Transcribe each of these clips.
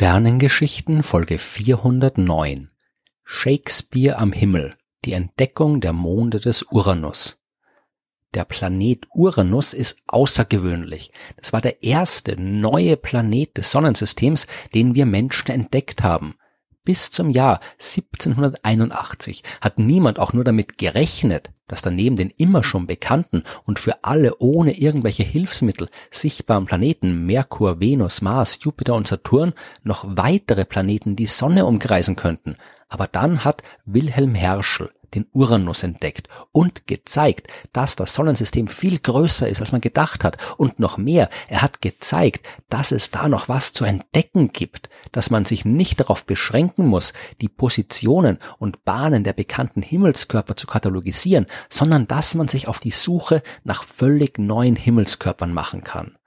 Sternengeschichten Folge 409 Shakespeare am Himmel Die Entdeckung der Monde des Uranus Der Planet Uranus ist außergewöhnlich. Das war der erste neue Planet des Sonnensystems, den wir Menschen entdeckt haben. Bis zum Jahr 1781 hat niemand auch nur damit gerechnet, dass daneben den immer schon bekannten und für alle ohne irgendwelche Hilfsmittel sichtbaren Planeten Merkur, Venus, Mars, Jupiter und Saturn noch weitere Planeten die Sonne umkreisen könnten. Aber dann hat Wilhelm Herschel den Uranus entdeckt und gezeigt, dass das Sonnensystem viel größer ist, als man gedacht hat. Und noch mehr, er hat gezeigt, dass es da noch was zu entdecken gibt, dass man sich nicht darauf beschränken muss, die Positionen und Bahnen der bekannten Himmelskörper zu katalogisieren, sondern dass man sich auf die Suche nach völlig neuen Himmelskörpern machen kann.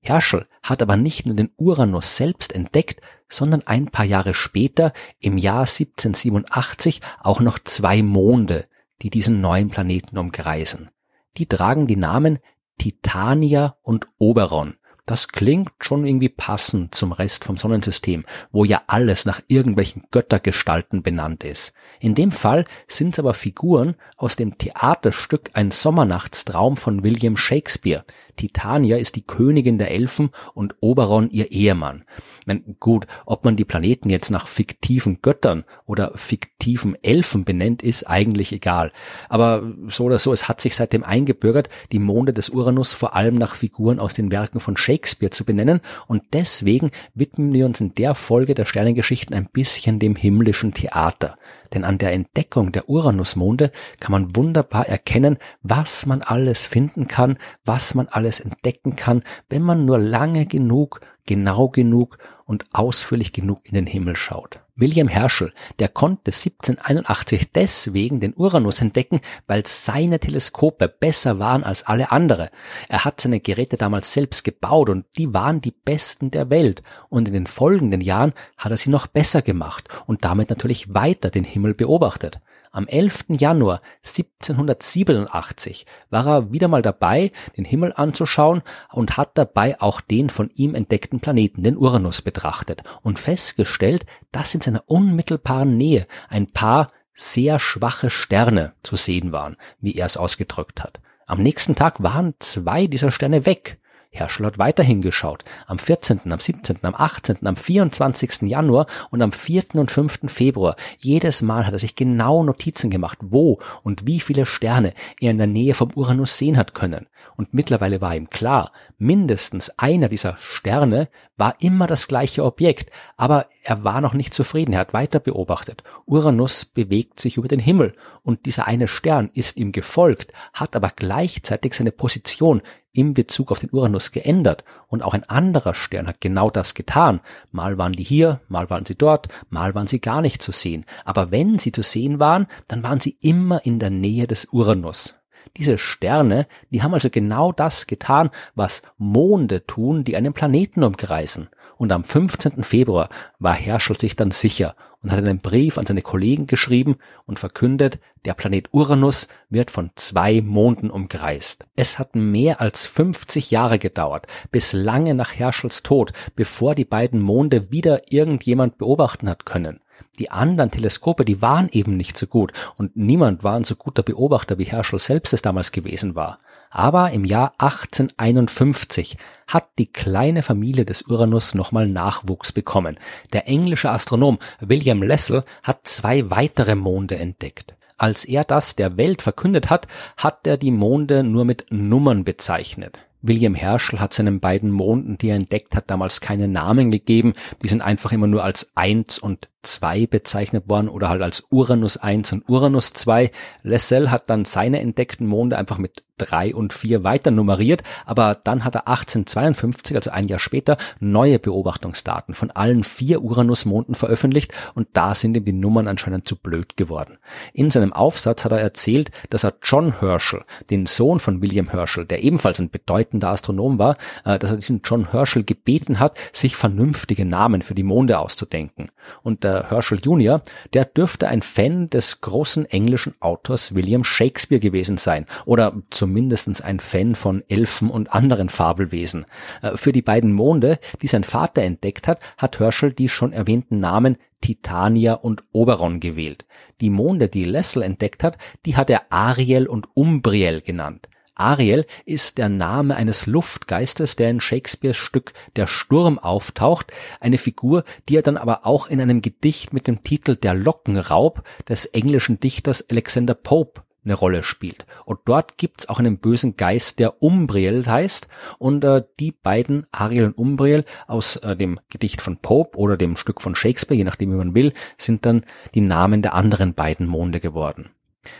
Herschel hat aber nicht nur den Uranus selbst entdeckt, sondern ein paar Jahre später, im Jahr 1787, auch noch zwei Monde, die diesen neuen Planeten umkreisen. Die tragen die Namen Titania und Oberon. Das klingt schon irgendwie passend zum Rest vom Sonnensystem, wo ja alles nach irgendwelchen Göttergestalten benannt ist. In dem Fall sind es aber Figuren aus dem Theaterstück Ein Sommernachtstraum von William Shakespeare. Titania ist die Königin der Elfen und Oberon ihr Ehemann. Meine, gut, ob man die Planeten jetzt nach fiktiven Göttern oder fiktiven Elfen benennt, ist eigentlich egal. Aber so oder so, es hat sich seitdem eingebürgert, die Monde des Uranus vor allem nach Figuren aus den Werken von Shakespeare zu benennen. Und deswegen widmen wir uns in der Folge der Sternengeschichten ein bisschen dem himmlischen Theater. Denn an der Entdeckung der Uranusmonde kann man wunderbar erkennen, was man alles finden kann, was man alles entdecken kann, wenn man nur lange genug, genau genug und ausführlich genug in den Himmel schaut. William Herschel, der konnte 1781 deswegen den Uranus entdecken, weil seine Teleskope besser waren als alle andere. Er hat seine Geräte damals selbst gebaut und die waren die besten der Welt. Und in den folgenden Jahren hat er sie noch besser gemacht und damit natürlich weiter den Himmel beobachtet. Am 11. Januar 1787 war er wieder mal dabei, den Himmel anzuschauen und hat dabei auch den von ihm entdeckten Planeten, den Uranus, betrachtet und festgestellt, dass in seiner unmittelbaren Nähe ein paar sehr schwache Sterne zu sehen waren, wie er es ausgedrückt hat. Am nächsten Tag waren zwei dieser Sterne weg. Herschel hat weiterhin geschaut. Am 14., am 17., am 18., am 24. Januar und am 4. und 5. Februar. Jedes Mal hat er sich genau Notizen gemacht, wo und wie viele Sterne er in der Nähe vom Uranus sehen hat können. Und mittlerweile war ihm klar, mindestens einer dieser Sterne war immer das gleiche Objekt, aber er war noch nicht zufrieden, er hat weiter beobachtet. Uranus bewegt sich über den Himmel und dieser eine Stern ist ihm gefolgt, hat aber gleichzeitig seine Position in Bezug auf den Uranus geändert und auch ein anderer Stern hat genau das getan. Mal waren die hier, mal waren sie dort, mal waren sie gar nicht zu sehen. Aber wenn sie zu sehen waren, dann waren sie immer in der Nähe des Uranus. Diese Sterne, die haben also genau das getan, was Monde tun, die einen Planeten umkreisen. Und am 15. Februar war Herschel sich dann sicher und hat einen Brief an seine Kollegen geschrieben und verkündet, der Planet Uranus wird von zwei Monden umkreist. Es hat mehr als 50 Jahre gedauert, bis lange nach Herschels Tod, bevor die beiden Monde wieder irgendjemand beobachten hat können. Die anderen Teleskope, die waren eben nicht so gut und niemand war ein so guter Beobachter wie Herschel selbst es damals gewesen war. Aber im Jahr 1851 hat die kleine Familie des Uranus nochmal Nachwuchs bekommen. Der englische Astronom William Lessel hat zwei weitere Monde entdeckt. Als er das der Welt verkündet hat, hat er die Monde nur mit Nummern bezeichnet. William Herschel hat seinen beiden Monden, die er entdeckt hat, damals keine Namen gegeben. Die sind einfach immer nur als eins und 2 bezeichnet worden oder halt als Uranus 1 und Uranus 2. Lessel hat dann seine entdeckten Monde einfach mit 3 und 4 weiter nummeriert, aber dann hat er 1852, also ein Jahr später, neue Beobachtungsdaten von allen vier Uranus-Monden veröffentlicht und da sind ihm die Nummern anscheinend zu blöd geworden. In seinem Aufsatz hat er erzählt, dass er John Herschel, den Sohn von William Herschel, der ebenfalls ein bedeutender Astronom war, äh, dass er diesen John Herschel gebeten hat, sich vernünftige Namen für die Monde auszudenken. Und der Herschel Jr., der dürfte ein Fan des großen englischen Autors William Shakespeare gewesen sein oder zumindestens ein Fan von Elfen und anderen Fabelwesen. Äh, für die beiden Monde, die sein Vater entdeckt hat, hat Herschel die schon erwähnten Namen Titania und Oberon gewählt. Die Monde, die Lessel entdeckt hat, die hat er Ariel und Umbriel genannt. Ariel ist der Name eines Luftgeistes, der in Shakespeares Stück Der Sturm auftaucht, eine Figur, die er dann aber auch in einem Gedicht mit dem Titel Der Lockenraub des englischen Dichters Alexander Pope eine Rolle spielt. Und dort gibt's auch einen bösen Geist, der Umbriel heißt. Und äh, die beiden, Ariel und Umbriel, aus äh, dem Gedicht von Pope oder dem Stück von Shakespeare, je nachdem wie man will, sind dann die Namen der anderen beiden Monde geworden.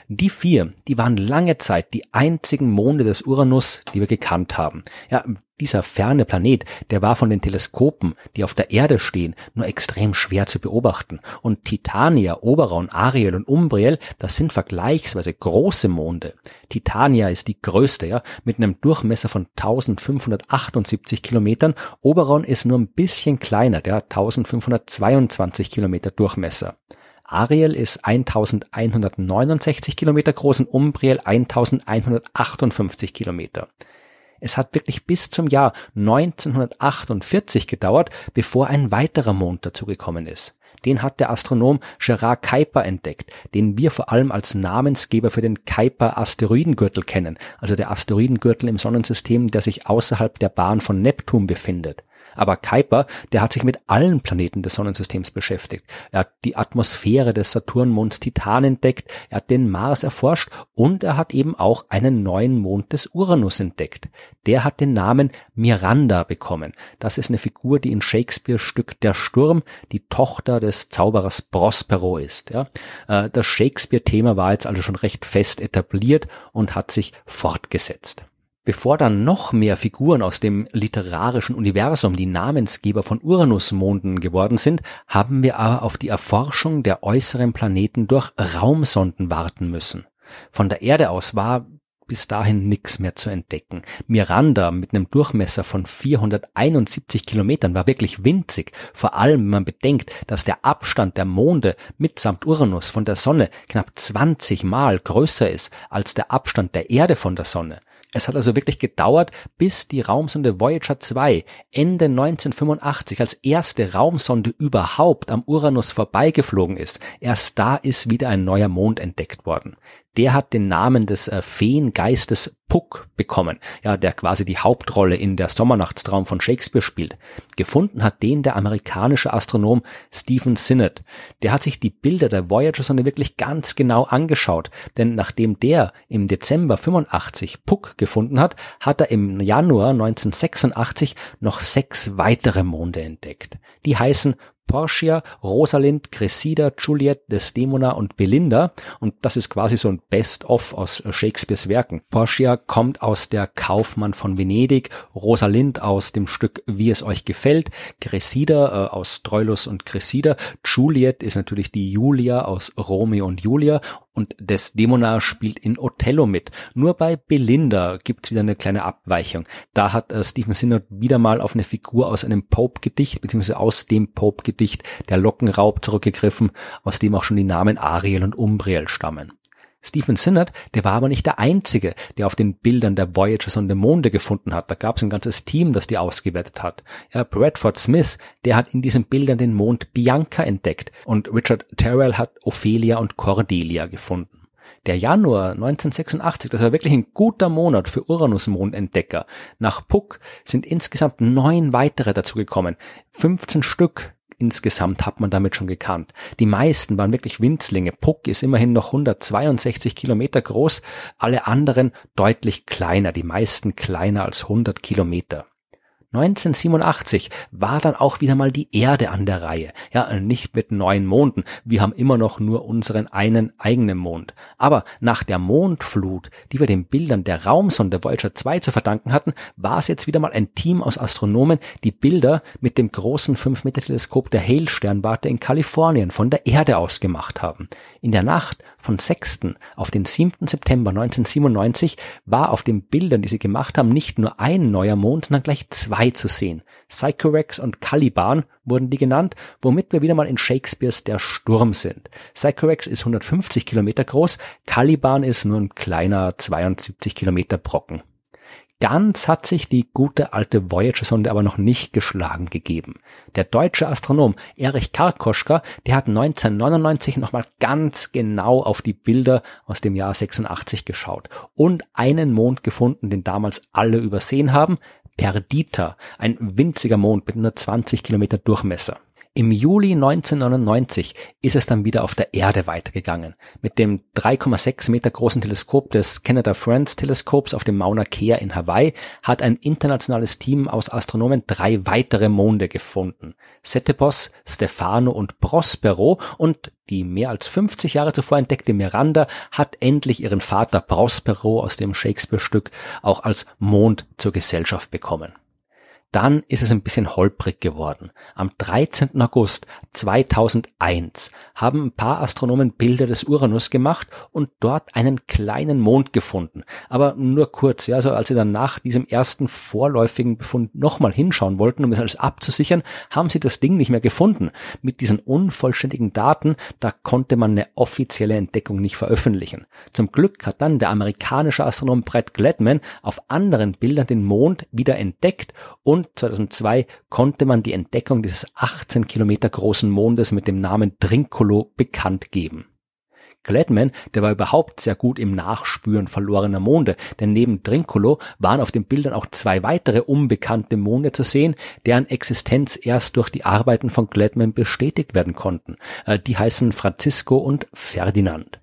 Die vier, die waren lange Zeit die einzigen Monde des Uranus, die wir gekannt haben. Ja, dieser ferne Planet, der war von den Teleskopen, die auf der Erde stehen, nur extrem schwer zu beobachten. Und Titania, Oberon, Ariel und Umbriel, das sind vergleichsweise große Monde. Titania ist die größte, ja, mit einem Durchmesser von 1578 Kilometern. Oberon ist nur ein bisschen kleiner, der hat 1522 Kilometer Durchmesser. Ariel ist 1169 Kilometer groß und Umbriel 1158 Kilometer. Es hat wirklich bis zum Jahr 1948 gedauert, bevor ein weiterer Mond dazugekommen ist. Den hat der Astronom Gerard Kuiper entdeckt, den wir vor allem als Namensgeber für den Kuiper Asteroidengürtel kennen, also der Asteroidengürtel im Sonnensystem, der sich außerhalb der Bahn von Neptun befindet. Aber Kuiper, der hat sich mit allen Planeten des Sonnensystems beschäftigt. Er hat die Atmosphäre des Saturnmonds Titan entdeckt, er hat den Mars erforscht und er hat eben auch einen neuen Mond des Uranus entdeckt. Der hat den Namen Miranda bekommen. Das ist eine Figur, die in Shakespeares Stück Der Sturm die Tochter des Zauberers Prospero ist. Ja. Äh, das Shakespeare-Thema war jetzt also schon recht fest etabliert und hat sich fortgesetzt. Bevor dann noch mehr Figuren aus dem literarischen Universum die Namensgeber von Uranusmonden geworden sind, haben wir aber auf die Erforschung der äußeren Planeten durch Raumsonden warten müssen. Von der Erde aus war bis dahin nichts mehr zu entdecken. Miranda mit einem Durchmesser von 471 Kilometern war wirklich winzig, vor allem wenn man bedenkt, dass der Abstand der Monde mitsamt Uranus von der Sonne knapp 20 Mal größer ist als der Abstand der Erde von der Sonne. Es hat also wirklich gedauert, bis die Raumsonde Voyager 2 Ende 1985 als erste Raumsonde überhaupt am Uranus vorbeigeflogen ist. Erst da ist wieder ein neuer Mond entdeckt worden der hat den Namen des äh, Feengeistes Puck bekommen, ja, der quasi die Hauptrolle in der Sommernachtstraum von Shakespeare spielt. Gefunden hat den der amerikanische Astronom Stephen Sinnott. Der hat sich die Bilder der Voyager-Sonde wirklich ganz genau angeschaut, denn nachdem der im Dezember 85 Puck gefunden hat, hat er im Januar 1986 noch sechs weitere Monde entdeckt. Die heißen Portia, Rosalind, Cressida, Juliet, Desdemona und Belinda. Und das ist quasi so ein Best-of aus Shakespeares Werken. Portia kommt aus der Kaufmann von Venedig, Rosalind aus dem Stück Wie es euch gefällt, Cressida äh, aus Troilus und Cressida, Juliet ist natürlich die Julia aus Romeo und Julia und Desdemona spielt in Othello mit. Nur bei Belinda gibt's wieder eine kleine Abweichung. Da hat äh, Stephen Sinnott wieder mal auf eine Figur aus einem Pope-Gedicht, beziehungsweise aus dem Pope-Gedicht Der Lockenraub zurückgegriffen, aus dem auch schon die Namen Ariel und Umbriel stammen. Stephen Sinnott, der war aber nicht der Einzige, der auf den Bildern der Voyagers und der Monde gefunden hat. Da gab es ein ganzes Team, das die ausgewertet hat. Ja, Bradford Smith, der hat in diesen Bildern den Mond Bianca entdeckt und Richard Terrell hat Ophelia und Cordelia gefunden. Der Januar 1986, das war wirklich ein guter Monat für Uranus-Mondentdecker. Nach Puck sind insgesamt neun weitere dazugekommen. 15 Stück insgesamt hat man damit schon gekannt. Die meisten waren wirklich Winzlinge. Puck ist immerhin noch 162 Kilometer groß, alle anderen deutlich kleiner, die meisten kleiner als 100 Kilometer. 1987 war dann auch wieder mal die Erde an der Reihe. Ja, nicht mit neun Monden. Wir haben immer noch nur unseren einen eigenen Mond. Aber nach der Mondflut, die wir den Bildern der Raumsonde Voyager 2 zu verdanken hatten, war es jetzt wieder mal ein Team aus Astronomen, die Bilder mit dem großen 5-Meter-Teleskop der Hale-Sternwarte in Kalifornien von der Erde aus gemacht haben. In der Nacht von 6. auf den 7. September 1997 war auf den Bildern, die sie gemacht haben, nicht nur ein neuer Mond, sondern gleich zwei 2 zu sehen. Sycorax und Caliban wurden die genannt, womit wir wieder mal in Shakespeares Der Sturm sind. Sycorax ist 150 Kilometer groß, Caliban ist nur ein kleiner 72 Kilometer Brocken. Ganz hat sich die gute alte Voyager-Sonde aber noch nicht geschlagen gegeben. Der deutsche Astronom Erich Karkoschka, der hat 1999 nochmal ganz genau auf die Bilder aus dem Jahr 86 geschaut und einen Mond gefunden, den damals alle übersehen haben, Perdita, ein winziger Mond mit nur 20 Kilometer Durchmesser. Im Juli 1999 ist es dann wieder auf der Erde weitergegangen. Mit dem 3,6 Meter großen Teleskop des Canada Friends Teleskops auf dem Mauna Kea in Hawaii hat ein internationales Team aus Astronomen drei weitere Monde gefunden. Setebos, Stefano und Prospero und die mehr als 50 Jahre zuvor entdeckte Miranda hat endlich ihren Vater Prospero aus dem Shakespeare-Stück auch als Mond zur Gesellschaft bekommen. Dann ist es ein bisschen holprig geworden. Am 13. August 2001 haben ein paar Astronomen Bilder des Uranus gemacht und dort einen kleinen Mond gefunden. Aber nur kurz, ja, also als sie dann nach diesem ersten vorläufigen Befund nochmal hinschauen wollten, um es alles abzusichern, haben sie das Ding nicht mehr gefunden. Mit diesen unvollständigen Daten, da konnte man eine offizielle Entdeckung nicht veröffentlichen. Zum Glück hat dann der amerikanische Astronom Brett Gladman auf anderen Bildern den Mond wieder entdeckt und und 2002 konnte man die Entdeckung dieses 18 Kilometer großen Mondes mit dem Namen Drinkolo bekannt geben. Gladman, der war überhaupt sehr gut im Nachspüren verlorener Monde, denn neben Drinkolo waren auf den Bildern auch zwei weitere unbekannte Monde zu sehen, deren Existenz erst durch die Arbeiten von Gladman bestätigt werden konnten. Äh, die heißen Francisco und Ferdinand.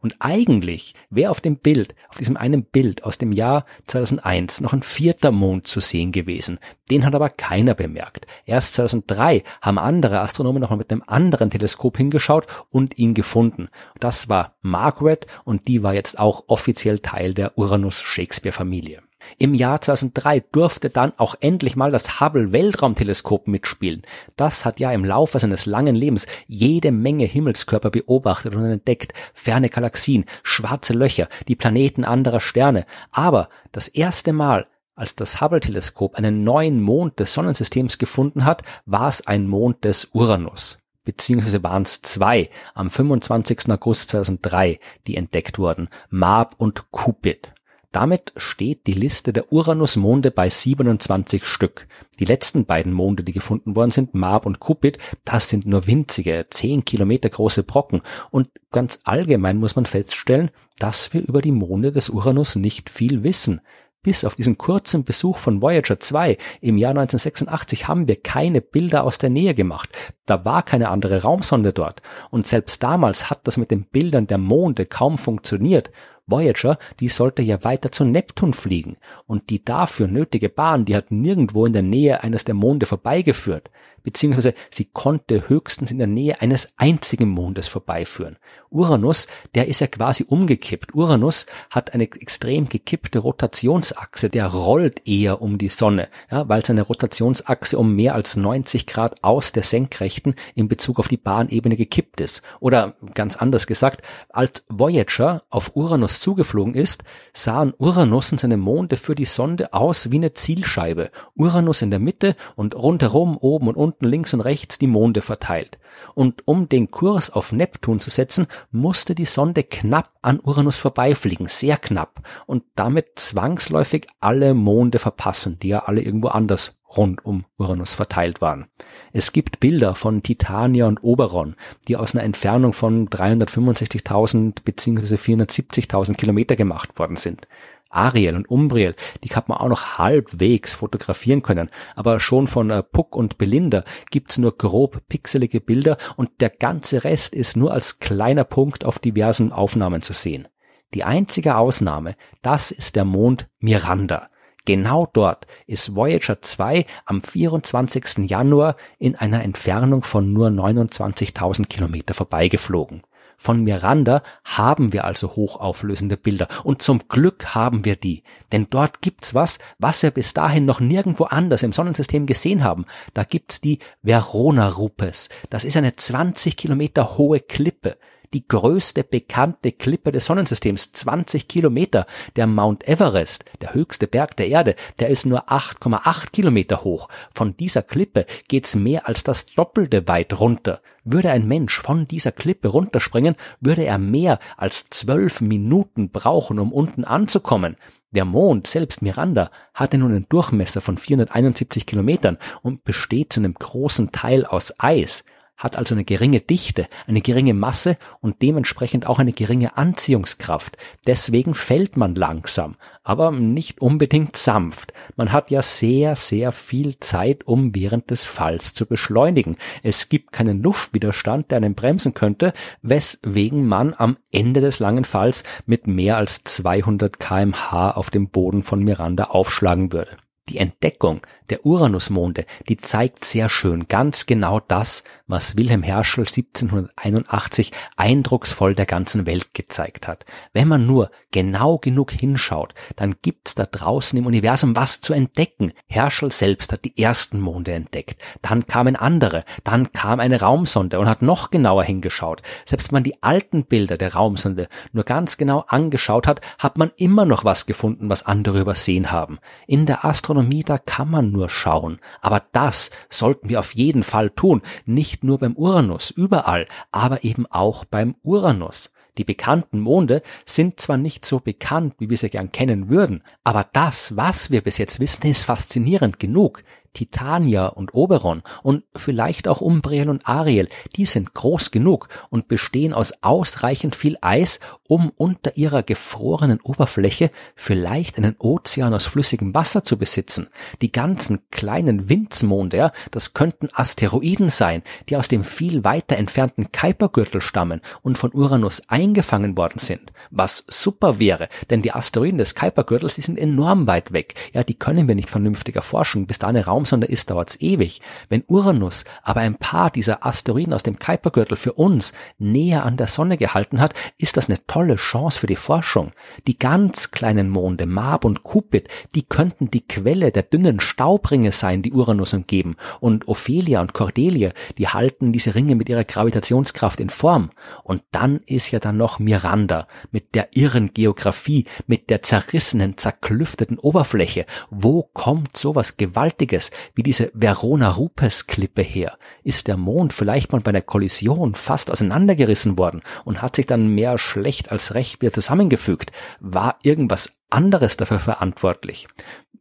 Und eigentlich wäre auf dem Bild, auf diesem einen Bild aus dem Jahr 2001 noch ein vierter Mond zu sehen gewesen. Den hat aber keiner bemerkt. Erst 2003 haben andere Astronomen nochmal mit einem anderen Teleskop hingeschaut und ihn gefunden. Das war Margaret und die war jetzt auch offiziell Teil der Uranus-Shakespeare-Familie. Im Jahr 2003 durfte dann auch endlich mal das Hubble Weltraumteleskop mitspielen. Das hat ja im Laufe seines langen Lebens jede Menge Himmelskörper beobachtet und entdeckt, ferne Galaxien, schwarze Löcher, die Planeten anderer Sterne. Aber das erste Mal, als das Hubble-Teleskop einen neuen Mond des Sonnensystems gefunden hat, war es ein Mond des Uranus beziehungsweise waren es zwei am 25. August 2003, die entdeckt wurden, Mab und Cupid. Damit steht die Liste der Uranus-Monde bei 27 Stück. Die letzten beiden Monde, die gefunden worden sind, Mab und Cupid, das sind nur winzige, 10 Kilometer große Brocken. Und ganz allgemein muss man feststellen, dass wir über die Monde des Uranus nicht viel wissen. Bis auf diesen kurzen Besuch von Voyager 2 im Jahr 1986 haben wir keine Bilder aus der Nähe gemacht. Da war keine andere Raumsonde dort. Und selbst damals hat das mit den Bildern der Monde kaum funktioniert. Voyager, die sollte ja weiter zu Neptun fliegen. Und die dafür nötige Bahn, die hat nirgendwo in der Nähe eines der Monde vorbeigeführt beziehungsweise sie konnte höchstens in der Nähe eines einzigen Mondes vorbeiführen. Uranus, der ist ja quasi umgekippt. Uranus hat eine extrem gekippte Rotationsachse, der rollt eher um die Sonne, ja, weil seine Rotationsachse um mehr als 90 Grad aus der Senkrechten in Bezug auf die Bahnebene gekippt ist. Oder ganz anders gesagt, als Voyager auf Uranus zugeflogen ist, sahen Uranus und seine Monde für die Sonde aus wie eine Zielscheibe. Uranus in der Mitte und rundherum oben und unten unten links und rechts die Monde verteilt. Und um den Kurs auf Neptun zu setzen, musste die Sonde knapp an Uranus vorbeifliegen, sehr knapp, und damit zwangsläufig alle Monde verpassen, die ja alle irgendwo anders rund um Uranus verteilt waren. Es gibt Bilder von Titania und Oberon, die aus einer Entfernung von 365.000 bzw. 470.000 Kilometer gemacht worden sind. Ariel und Umbriel, die hat man auch noch halbwegs fotografieren können, aber schon von äh, Puck und Belinda gibt's nur grob pixelige Bilder und der ganze Rest ist nur als kleiner Punkt auf diversen Aufnahmen zu sehen. Die einzige Ausnahme, das ist der Mond Miranda. Genau dort ist Voyager 2 am 24. Januar in einer Entfernung von nur 29.000 Kilometer vorbeigeflogen. Von Miranda haben wir also hochauflösende Bilder. Und zum Glück haben wir die. Denn dort gibt's was, was wir bis dahin noch nirgendwo anders im Sonnensystem gesehen haben. Da gibt's die Verona Rupes. Das ist eine 20 Kilometer hohe Klippe. Die größte bekannte Klippe des Sonnensystems, 20 Kilometer. Der Mount Everest, der höchste Berg der Erde, der ist nur 8,8 Kilometer hoch. Von dieser Klippe geht's mehr als das Doppelte weit runter. Würde ein Mensch von dieser Klippe runterspringen, würde er mehr als zwölf Minuten brauchen, um unten anzukommen. Der Mond, selbst Miranda, hatte nun einen Durchmesser von 471 Kilometern und besteht zu einem großen Teil aus Eis hat also eine geringe Dichte, eine geringe Masse und dementsprechend auch eine geringe Anziehungskraft. Deswegen fällt man langsam, aber nicht unbedingt sanft. Man hat ja sehr, sehr viel Zeit, um während des Falls zu beschleunigen. Es gibt keinen Luftwiderstand, der einen bremsen könnte, weswegen man am Ende des langen Falls mit mehr als 200 kmh auf dem Boden von Miranda aufschlagen würde. Die Entdeckung der Uranusmonde, die zeigt sehr schön ganz genau das, was Wilhelm Herschel 1781 eindrucksvoll der ganzen Welt gezeigt hat. Wenn man nur genau genug hinschaut, dann gibt's da draußen im Universum was zu entdecken. Herschel selbst hat die ersten Monde entdeckt, dann kamen andere, dann kam eine Raumsonde und hat noch genauer hingeschaut. Selbst wenn man die alten Bilder der Raumsonde nur ganz genau angeschaut hat, hat man immer noch was gefunden, was andere übersehen haben. In der Astronomie, da kann man nur schauen, aber das sollten wir auf jeden Fall tun, nicht nur beim Uranus, überall, aber eben auch beim Uranus. Die bekannten Monde sind zwar nicht so bekannt, wie wir sie gern kennen würden, aber das, was wir bis jetzt wissen, ist faszinierend genug. Titania und Oberon und vielleicht auch Umbriel und Ariel, die sind groß genug und bestehen aus ausreichend viel Eis, um unter ihrer gefrorenen Oberfläche vielleicht einen Ozean aus flüssigem Wasser zu besitzen. Die ganzen kleinen Windsmonde, das könnten Asteroiden sein, die aus dem viel weiter entfernten Kuipergürtel stammen und von Uranus eingefangen worden sind. Was super wäre, denn die Asteroiden des Kuipergürtels, die sind enorm weit weg. Ja, die können wir nicht vernünftig erforschen, bis da eine Raum Raumsonde ist, dauert's ewig. Wenn Uranus aber ein paar dieser Asteroiden aus dem Kuipergürtel für uns näher an der Sonne gehalten hat, ist das eine tolle Chance für die Forschung. Die ganz kleinen Monde, Mab und Cupid, die könnten die Quelle der dünnen Staubringe sein, die Uranus umgeben. Und Ophelia und Cordelia, die halten diese Ringe mit ihrer Gravitationskraft in Form. Und dann ist ja dann noch Miranda mit der irren Geografie, mit der zerrissenen, zerklüfteten Oberfläche. Wo kommt sowas Gewaltiges wie diese Verona-Rupes-Klippe her? Ist der Mond vielleicht mal bei einer Kollision fast auseinandergerissen worden und hat sich dann mehr schlecht als recht wieder zusammengefügt? War irgendwas anderes dafür verantwortlich?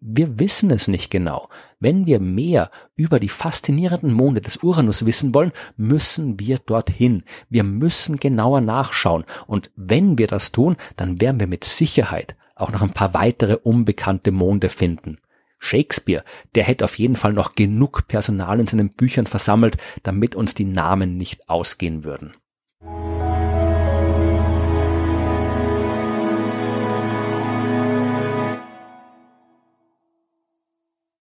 Wir wissen es nicht genau. Wenn wir mehr über die faszinierenden Monde des Uranus wissen wollen, müssen wir dorthin. Wir müssen genauer nachschauen. Und wenn wir das tun, dann werden wir mit Sicherheit auch noch ein paar weitere unbekannte Monde finden. Shakespeare, der hätte auf jeden Fall noch genug Personal in seinen Büchern versammelt, damit uns die Namen nicht ausgehen würden.